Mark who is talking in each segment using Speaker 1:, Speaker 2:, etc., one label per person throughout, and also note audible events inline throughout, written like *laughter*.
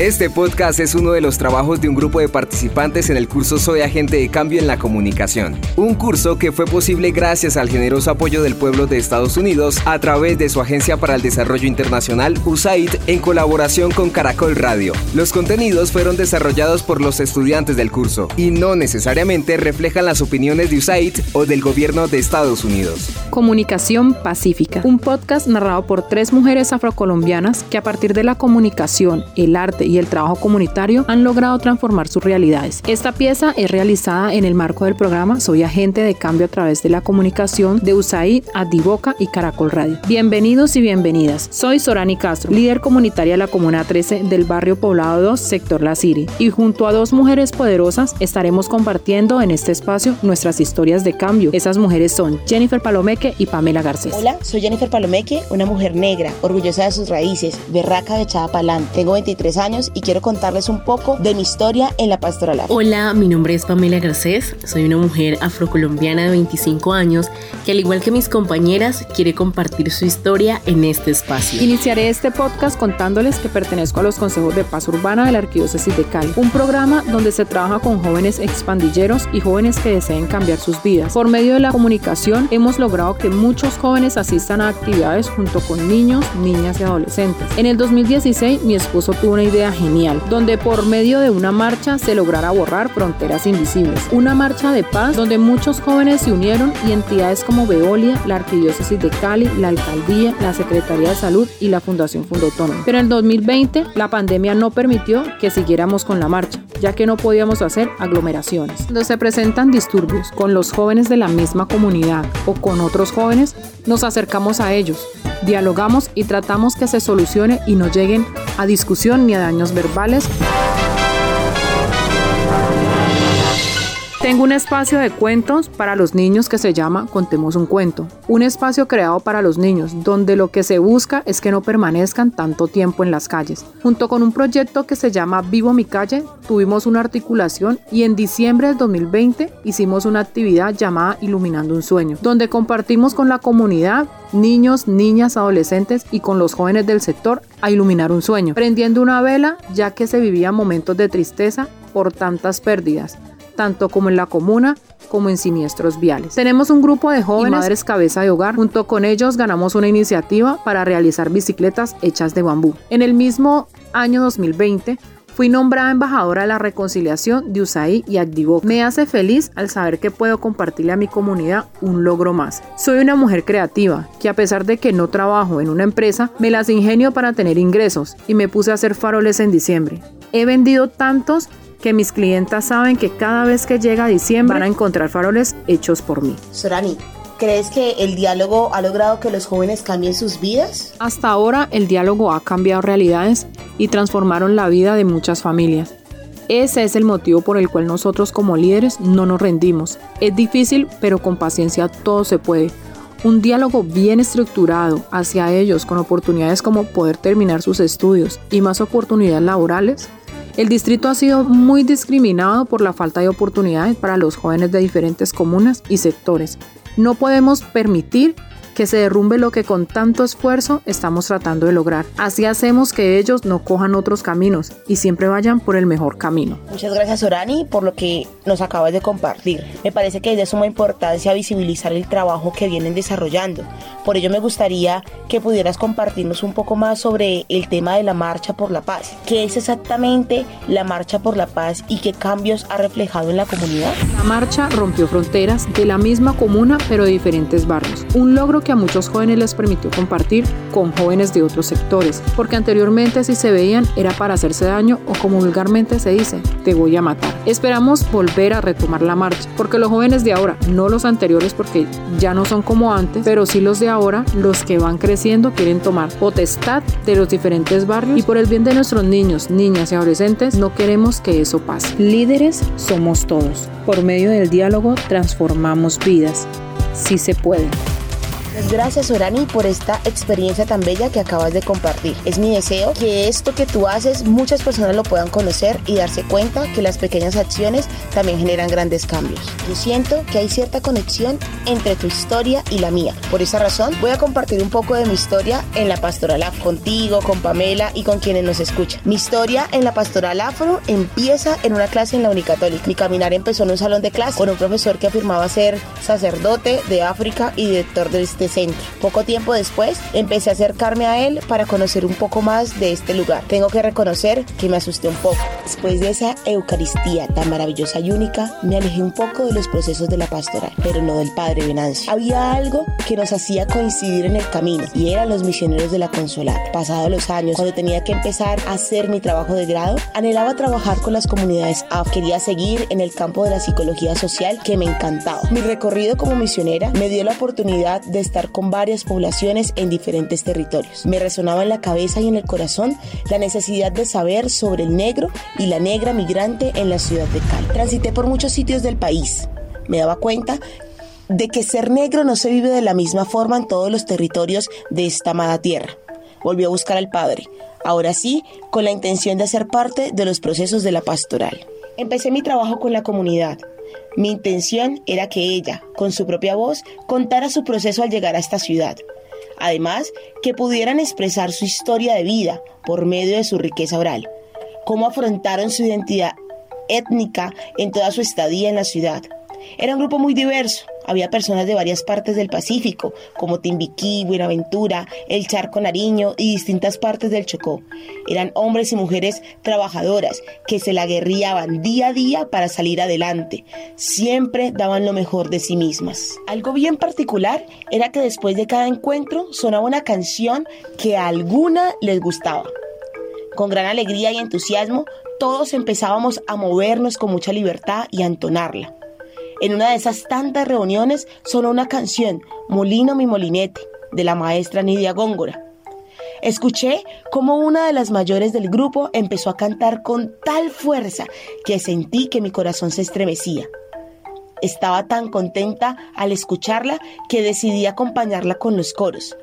Speaker 1: Este podcast es uno de los trabajos de un grupo de participantes en el curso Soy Agente de Cambio en la Comunicación. Un curso que fue posible gracias al generoso apoyo del pueblo de Estados Unidos a través de su Agencia para el Desarrollo Internacional, USAID, en colaboración con Caracol Radio. Los contenidos fueron desarrollados por los estudiantes del curso y no necesariamente reflejan las opiniones de USAID o del gobierno de Estados Unidos.
Speaker 2: Comunicación Pacífica, un podcast narrado por tres mujeres afrocolombianas que a partir de la comunicación, el arte y el trabajo comunitario han logrado transformar sus realidades. Esta pieza es realizada en el marco del programa Soy Agente de Cambio a través de la comunicación de USAID, Adivoca y Caracol Radio. Bienvenidos y bienvenidas. Soy Sorani Castro, líder comunitaria de la Comuna 13 del barrio Poblado 2, sector La Ciri, y junto a dos mujeres poderosas estaremos compartiendo en este espacio nuestras historias de cambio. Esas mujeres son Jennifer Palomeque y Pamela Garcés.
Speaker 3: Hola, soy Jennifer Palomeque, una mujer negra, orgullosa de sus raíces, berraca de echada pa'lante. Tengo 23 años y quiero contarles un poco de mi historia en la pastoral.
Speaker 4: Hola, mi nombre es Pamela Garcés, soy una mujer afrocolombiana de 25 años que al igual que mis compañeras quiere compartir su historia en este espacio.
Speaker 2: Iniciaré este podcast contándoles que pertenezco a los consejos de paz urbana de la Arquidiócesis de Cali, un programa donde se trabaja con jóvenes expandilleros y jóvenes que deseen cambiar sus vidas. Por medio de la comunicación hemos logrado que muchos jóvenes asistan a actividades junto con niños, niñas y adolescentes. En el 2016 mi esposo tuvo una idea genial, donde por medio de una marcha se lograra borrar fronteras invisibles. Una marcha de paz donde muchos jóvenes se unieron y entidades como Veolia, la Arquidiócesis de Cali, la Alcaldía, la Secretaría de Salud y la Fundación Fundo Autónomo. Pero en 2020 la pandemia no permitió que siguiéramos con la marcha, ya que no podíamos hacer aglomeraciones. Cuando se presentan disturbios con los jóvenes de la misma comunidad o con otros jóvenes, nos acercamos a ellos dialogamos y tratamos que se solucione y no lleguen a discusión ni a daños verbales. Tengo un espacio de cuentos para los niños que se llama Contemos un cuento, un espacio creado para los niños donde lo que se busca es que no permanezcan tanto tiempo en las calles. Junto con un proyecto que se llama Vivo mi calle, tuvimos una articulación y en diciembre del 2020 hicimos una actividad llamada Iluminando un sueño, donde compartimos con la comunidad niños, niñas, adolescentes y con los jóvenes del sector a iluminar un sueño, prendiendo una vela ya que se vivían momentos de tristeza por tantas pérdidas tanto como en la comuna como en siniestros viales. Tenemos un grupo de jóvenes madres cabeza de hogar. Junto con ellos ganamos una iniciativa para realizar bicicletas hechas de bambú. En el mismo año 2020 Fui nombrada embajadora de la reconciliación de USAID y Activo. Me hace feliz al saber que puedo compartirle a mi comunidad un logro más. Soy una mujer creativa que a pesar de que no trabajo en una empresa, me las ingenio para tener ingresos y me puse a hacer faroles en diciembre. He vendido tantos que mis clientas saben que cada vez que llega diciembre van a encontrar faroles hechos por mí.
Speaker 3: Sorani, ¿crees que el diálogo ha logrado que los jóvenes cambien sus vidas?
Speaker 2: Hasta ahora el diálogo ha cambiado realidades y transformaron la vida de muchas familias. Ese es el motivo por el cual nosotros como líderes no nos rendimos. Es difícil, pero con paciencia todo se puede. Un diálogo bien estructurado hacia ellos con oportunidades como poder terminar sus estudios y más oportunidades laborales el distrito ha sido muy discriminado por la falta de oportunidades para los jóvenes de diferentes comunas y sectores. No podemos permitir que se derrumbe lo que con tanto esfuerzo estamos tratando de lograr. Así hacemos que ellos no cojan otros caminos y siempre vayan por el mejor camino.
Speaker 3: Muchas gracias Orani por lo que nos acabas de compartir. Me parece que es de suma importancia visibilizar el trabajo que vienen desarrollando. Por ello me gustaría que pudieras compartirnos un poco más sobre el tema de la Marcha por la Paz. ¿Qué es exactamente la Marcha por la Paz y qué cambios ha reflejado en la comunidad?
Speaker 2: La marcha rompió fronteras de la misma comuna pero de diferentes barrios. Un logro que a muchos jóvenes les permitió compartir con jóvenes de otros sectores, porque anteriormente si se veían era para hacerse daño o como vulgarmente se dice, te voy a matar. Esperamos volver a retomar la marcha, porque los jóvenes de ahora, no los anteriores porque ya no son como antes, pero sí los de ahora, los que van creciendo quieren tomar potestad de los diferentes barrios y por el bien de nuestros niños, niñas y adolescentes no queremos que eso pase. Líderes somos todos. Por medio del diálogo transformamos vidas. Sí se puede.
Speaker 3: Gracias Orani por esta experiencia tan bella que acabas de compartir. Es mi deseo que esto que tú haces muchas personas lo puedan conocer y darse cuenta que las pequeñas acciones también generan grandes cambios. Yo siento que hay cierta conexión entre tu historia y la mía. Por esa razón voy a compartir un poco de mi historia en la Pastoral Afro, contigo, con Pamela y con quienes nos escuchan. Mi historia en la Pastoral Afro empieza en una clase en la Unicatólica. Mi caminar empezó en un salón de clase con un profesor que afirmaba ser sacerdote de África y director de este Poco tiempo después empecé a acercarme a él para conocer un poco más de este lugar. Tengo que reconocer que me asusté un poco. Después de esa Eucaristía tan maravillosa y única, me alejé un poco de los procesos de la pastoral, pero no del Padre Venancio. Había algo que nos hacía coincidir en el camino y eran los misioneros de la Consolata. Pasados los años, cuando tenía que empezar a hacer mi trabajo de grado, anhelaba trabajar con las comunidades AF. Quería seguir en el campo de la psicología social que me encantaba. Mi recorrido como misionera me dio la oportunidad de estar con varias poblaciones en diferentes territorios. Me resonaba en la cabeza y en el corazón la necesidad de saber sobre el negro y la negra migrante en la ciudad de Cali. Transité por muchos sitios del país. Me daba cuenta de que ser negro no se vive de la misma forma en todos los territorios de esta amada tierra. Volví a buscar al Padre, ahora sí, con la intención de ser parte de los procesos de la pastoral. Empecé mi trabajo con la comunidad. Mi intención era que ella, con su propia voz, contara su proceso al llegar a esta ciudad. Además, que pudieran expresar su historia de vida por medio de su riqueza oral cómo afrontaron su identidad étnica en toda su estadía en la ciudad. Era un grupo muy diverso. Había personas de varias partes del Pacífico, como Timbiquí, Buenaventura, el Charco Nariño y distintas partes del Chocó. Eran hombres y mujeres trabajadoras que se la guerriaban día a día para salir adelante. Siempre daban lo mejor de sí mismas. Algo bien particular era que después de cada encuentro sonaba una canción que a alguna les gustaba. Con gran alegría y entusiasmo, todos empezábamos a movernos con mucha libertad y a entonarla. En una de esas tantas reuniones sonó una canción, Molino mi molinete, de la maestra Nidia Góngora. Escuché cómo una de las mayores del grupo empezó a cantar con tal fuerza que sentí que mi corazón se estremecía. Estaba tan contenta al escucharla que decidí acompañarla con los coros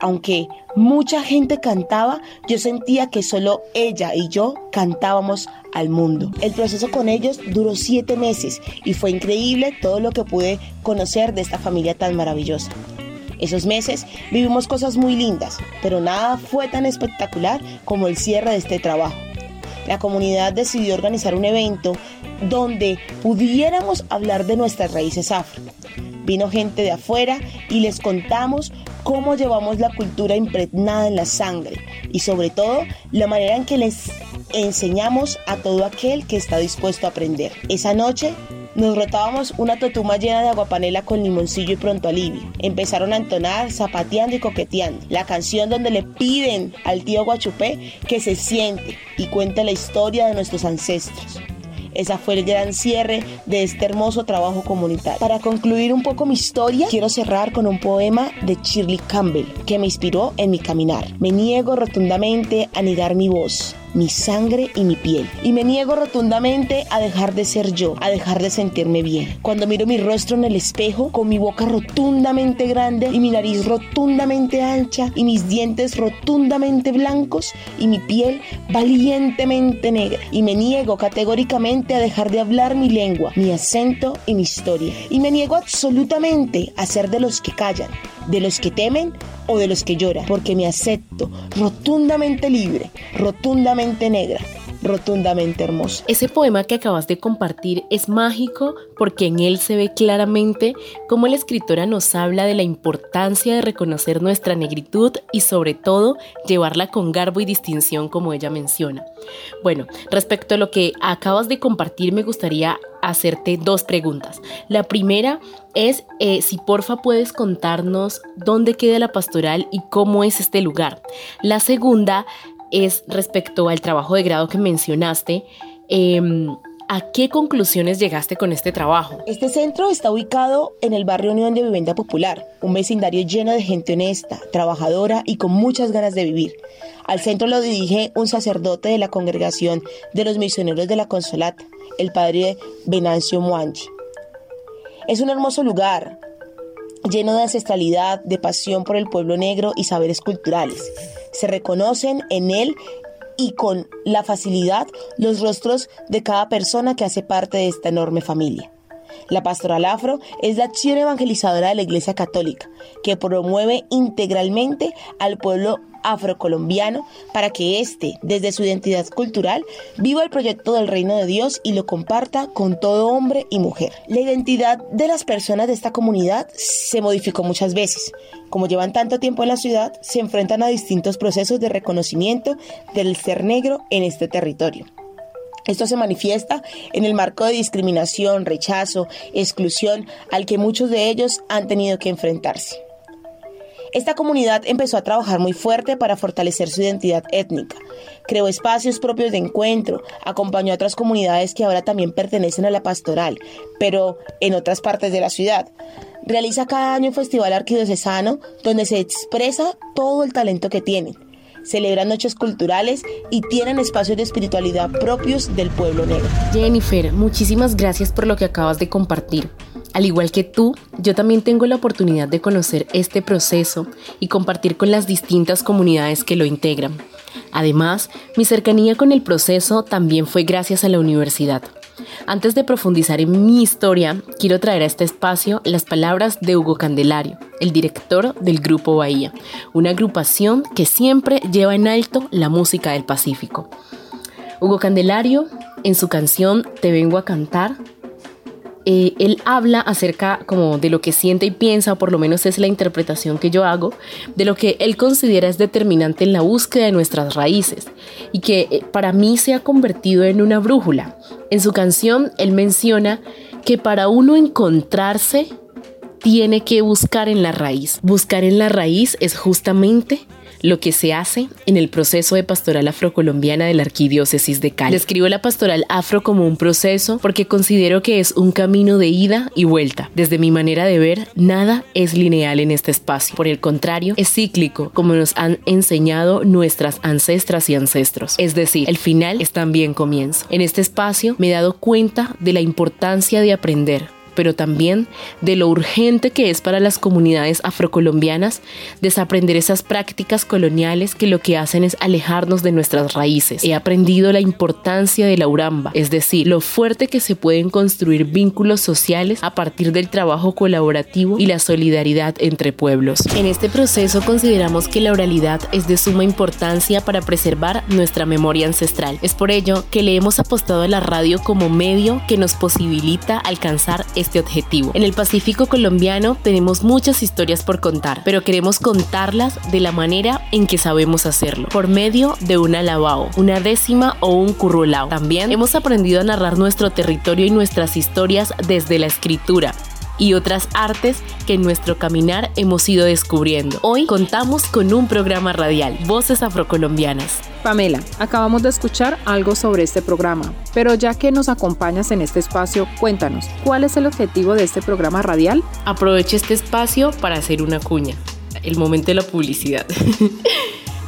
Speaker 3: aunque mucha gente cantaba, yo sentía que solo ella y yo cantábamos al mundo. El proceso con ellos duró siete meses y fue increíble todo lo que pude conocer de esta familia tan maravillosa. Esos meses vivimos cosas muy lindas, pero nada fue tan espectacular como el cierre de este trabajo. La comunidad decidió organizar un evento donde pudiéramos hablar de nuestras raíces afro. Vino gente de afuera y les contamos cómo llevamos la cultura impregnada en la sangre y sobre todo la manera en que les enseñamos a todo aquel que está dispuesto a aprender. Esa noche nos rotábamos una totuma llena de aguapanela con limoncillo y pronto alivio. Empezaron a entonar, zapateando y coqueteando. La canción donde le piden al tío Guachupé que se siente y cuente la historia de nuestros ancestros. Esa fue el gran cierre de este hermoso trabajo comunitario. Para concluir un poco mi historia, quiero cerrar con un poema de Shirley Campbell que me inspiró en mi caminar. Me niego rotundamente a negar mi voz mi sangre y mi piel. Y me niego rotundamente a dejar de ser yo, a dejar de sentirme bien. Cuando miro mi rostro en el espejo, con mi boca rotundamente grande y mi nariz rotundamente ancha y mis dientes rotundamente blancos y mi piel valientemente negra. Y me niego categóricamente a dejar de hablar mi lengua, mi acento y mi historia. Y me niego absolutamente a ser de los que callan, de los que temen o de los que lloran, porque me acepto rotundamente libre, rotundamente negra, rotundamente hermosa.
Speaker 4: Ese poema que acabas de compartir es mágico porque en él se ve claramente cómo la escritora nos habla de la importancia de reconocer nuestra negritud y sobre todo llevarla con garbo y distinción como ella menciona. Bueno, respecto a lo que acabas de compartir me gustaría hacerte dos preguntas. La primera es eh, si porfa puedes contarnos dónde queda la pastoral y cómo es este lugar. La segunda es respecto al trabajo de grado que mencionaste. Em, ¿A qué conclusiones llegaste con este trabajo?
Speaker 3: Este centro está ubicado en el barrio Unión de Vivienda Popular, un vecindario lleno de gente honesta, trabajadora y con muchas ganas de vivir. Al centro lo dirige un sacerdote de la congregación de los misioneros de la Consolata, el padre Venancio Muanchi. Es un hermoso lugar, lleno de ancestralidad, de pasión por el pueblo negro y saberes culturales. Se reconocen en él y con la facilidad los rostros de cada persona que hace parte de esta enorme familia. La pastoral afro es la acción evangelizadora de la Iglesia Católica, que promueve integralmente al pueblo afrocolombiano para que éste, desde su identidad cultural, viva el proyecto del reino de Dios y lo comparta con todo hombre y mujer. La identidad de las personas de esta comunidad se modificó muchas veces. Como llevan tanto tiempo en la ciudad, se enfrentan a distintos procesos de reconocimiento del ser negro en este territorio. Esto se manifiesta en el marco de discriminación, rechazo, exclusión al que muchos de ellos han tenido que enfrentarse. Esta comunidad empezó a trabajar muy fuerte para fortalecer su identidad étnica. Creó espacios propios de encuentro, acompañó a otras comunidades que ahora también pertenecen a la pastoral, pero en otras partes de la ciudad. Realiza cada año un festival arquidiocesano donde se expresa todo el talento que tienen celebran noches culturales y tienen espacios de espiritualidad propios del pueblo negro.
Speaker 4: Jennifer, muchísimas gracias por lo que acabas de compartir. Al igual que tú, yo también tengo la oportunidad de conocer este proceso y compartir con las distintas comunidades que lo integran. Además, mi cercanía con el proceso también fue gracias a la universidad. Antes de profundizar en mi historia, quiero traer a este espacio las palabras de Hugo Candelario, el director del Grupo Bahía, una agrupación que siempre lleva en alto la música del Pacífico. Hugo Candelario, en su canción Te vengo a cantar, eh, él habla acerca como de lo que siente y piensa, o por lo menos es la interpretación que yo hago, de lo que él considera es determinante en la búsqueda de nuestras raíces y que eh, para mí se ha convertido en una brújula. En su canción él menciona que para uno encontrarse tiene que buscar en la raíz. Buscar en la raíz es justamente lo que se hace en el proceso de pastoral afrocolombiana de la Arquidiócesis de Cali. Describo la pastoral afro como un proceso porque considero que es un camino de ida y vuelta. Desde mi manera de ver, nada es lineal en este espacio. Por el contrario, es cíclico, como nos han enseñado nuestras ancestras y ancestros. Es decir, el final es también comienzo. En este espacio me he dado cuenta de la importancia de aprender, pero también de lo urgente que es para las comunidades afrocolombianas desaprender esas prácticas coloniales que lo que hacen es alejarnos de nuestras raíces. He aprendido la importancia de la uramba, es decir, lo fuerte que se pueden construir vínculos sociales a partir del trabajo colaborativo y la solidaridad entre pueblos. En este proceso consideramos que la oralidad es de suma importancia para preservar nuestra memoria ancestral. Es por ello que le hemos apostado a la radio como medio que nos posibilita alcanzar este objetivo. En el Pacífico colombiano tenemos muchas historias por contar, pero queremos contarlas de la manera en que sabemos hacerlo, por medio de una lavao, una décima o un currulao. También hemos aprendido a narrar nuestro territorio y nuestras historias desde la escritura, y otras artes que en nuestro caminar hemos ido descubriendo. Hoy contamos con un programa radial, Voces Afrocolombianas.
Speaker 2: Pamela, acabamos de escuchar algo sobre este programa, pero ya que nos acompañas en este espacio, cuéntanos, ¿cuál es el objetivo de este programa radial?
Speaker 4: Aprovecho este espacio para hacer una cuña, el momento de la publicidad. *laughs*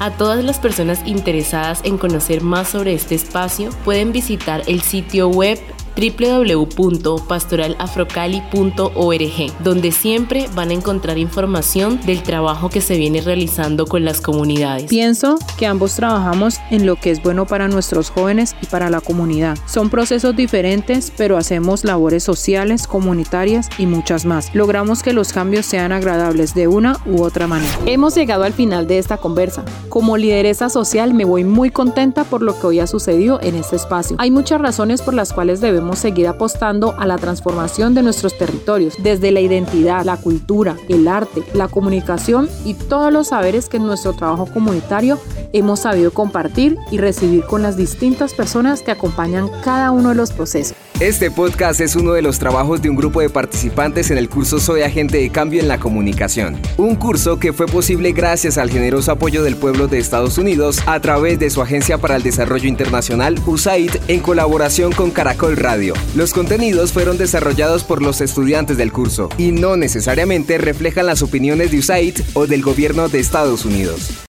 Speaker 4: A todas las personas interesadas en conocer más sobre este espacio pueden visitar el sitio web www.pastoralafrocali.org, donde siempre van a encontrar información del trabajo que se viene realizando con las comunidades.
Speaker 2: Pienso que ambos trabajamos en lo que es bueno para nuestros jóvenes y para la comunidad. Son procesos diferentes, pero hacemos labores sociales, comunitarias y muchas más. Logramos que los cambios sean agradables de una u otra manera. Hemos llegado al final de esta conversa. Como lideresa social me voy muy contenta por lo que hoy ha sucedido en este espacio. Hay muchas razones por las cuales seguir apostando a la transformación de nuestros territorios, desde la identidad, la cultura, el arte, la comunicación y todos los saberes que en nuestro trabajo comunitario hemos sabido compartir y recibir con las distintas personas que acompañan cada uno de los procesos.
Speaker 1: Este podcast es uno de los trabajos de un grupo de participantes en el curso Soy Agente de Cambio en la Comunicación. Un curso que fue posible gracias al generoso apoyo del pueblo de Estados Unidos a través de su Agencia para el Desarrollo Internacional, USAID, en colaboración con Caracol Radio. Los contenidos fueron desarrollados por los estudiantes del curso y no necesariamente reflejan las opiniones de USAID o del gobierno de Estados Unidos.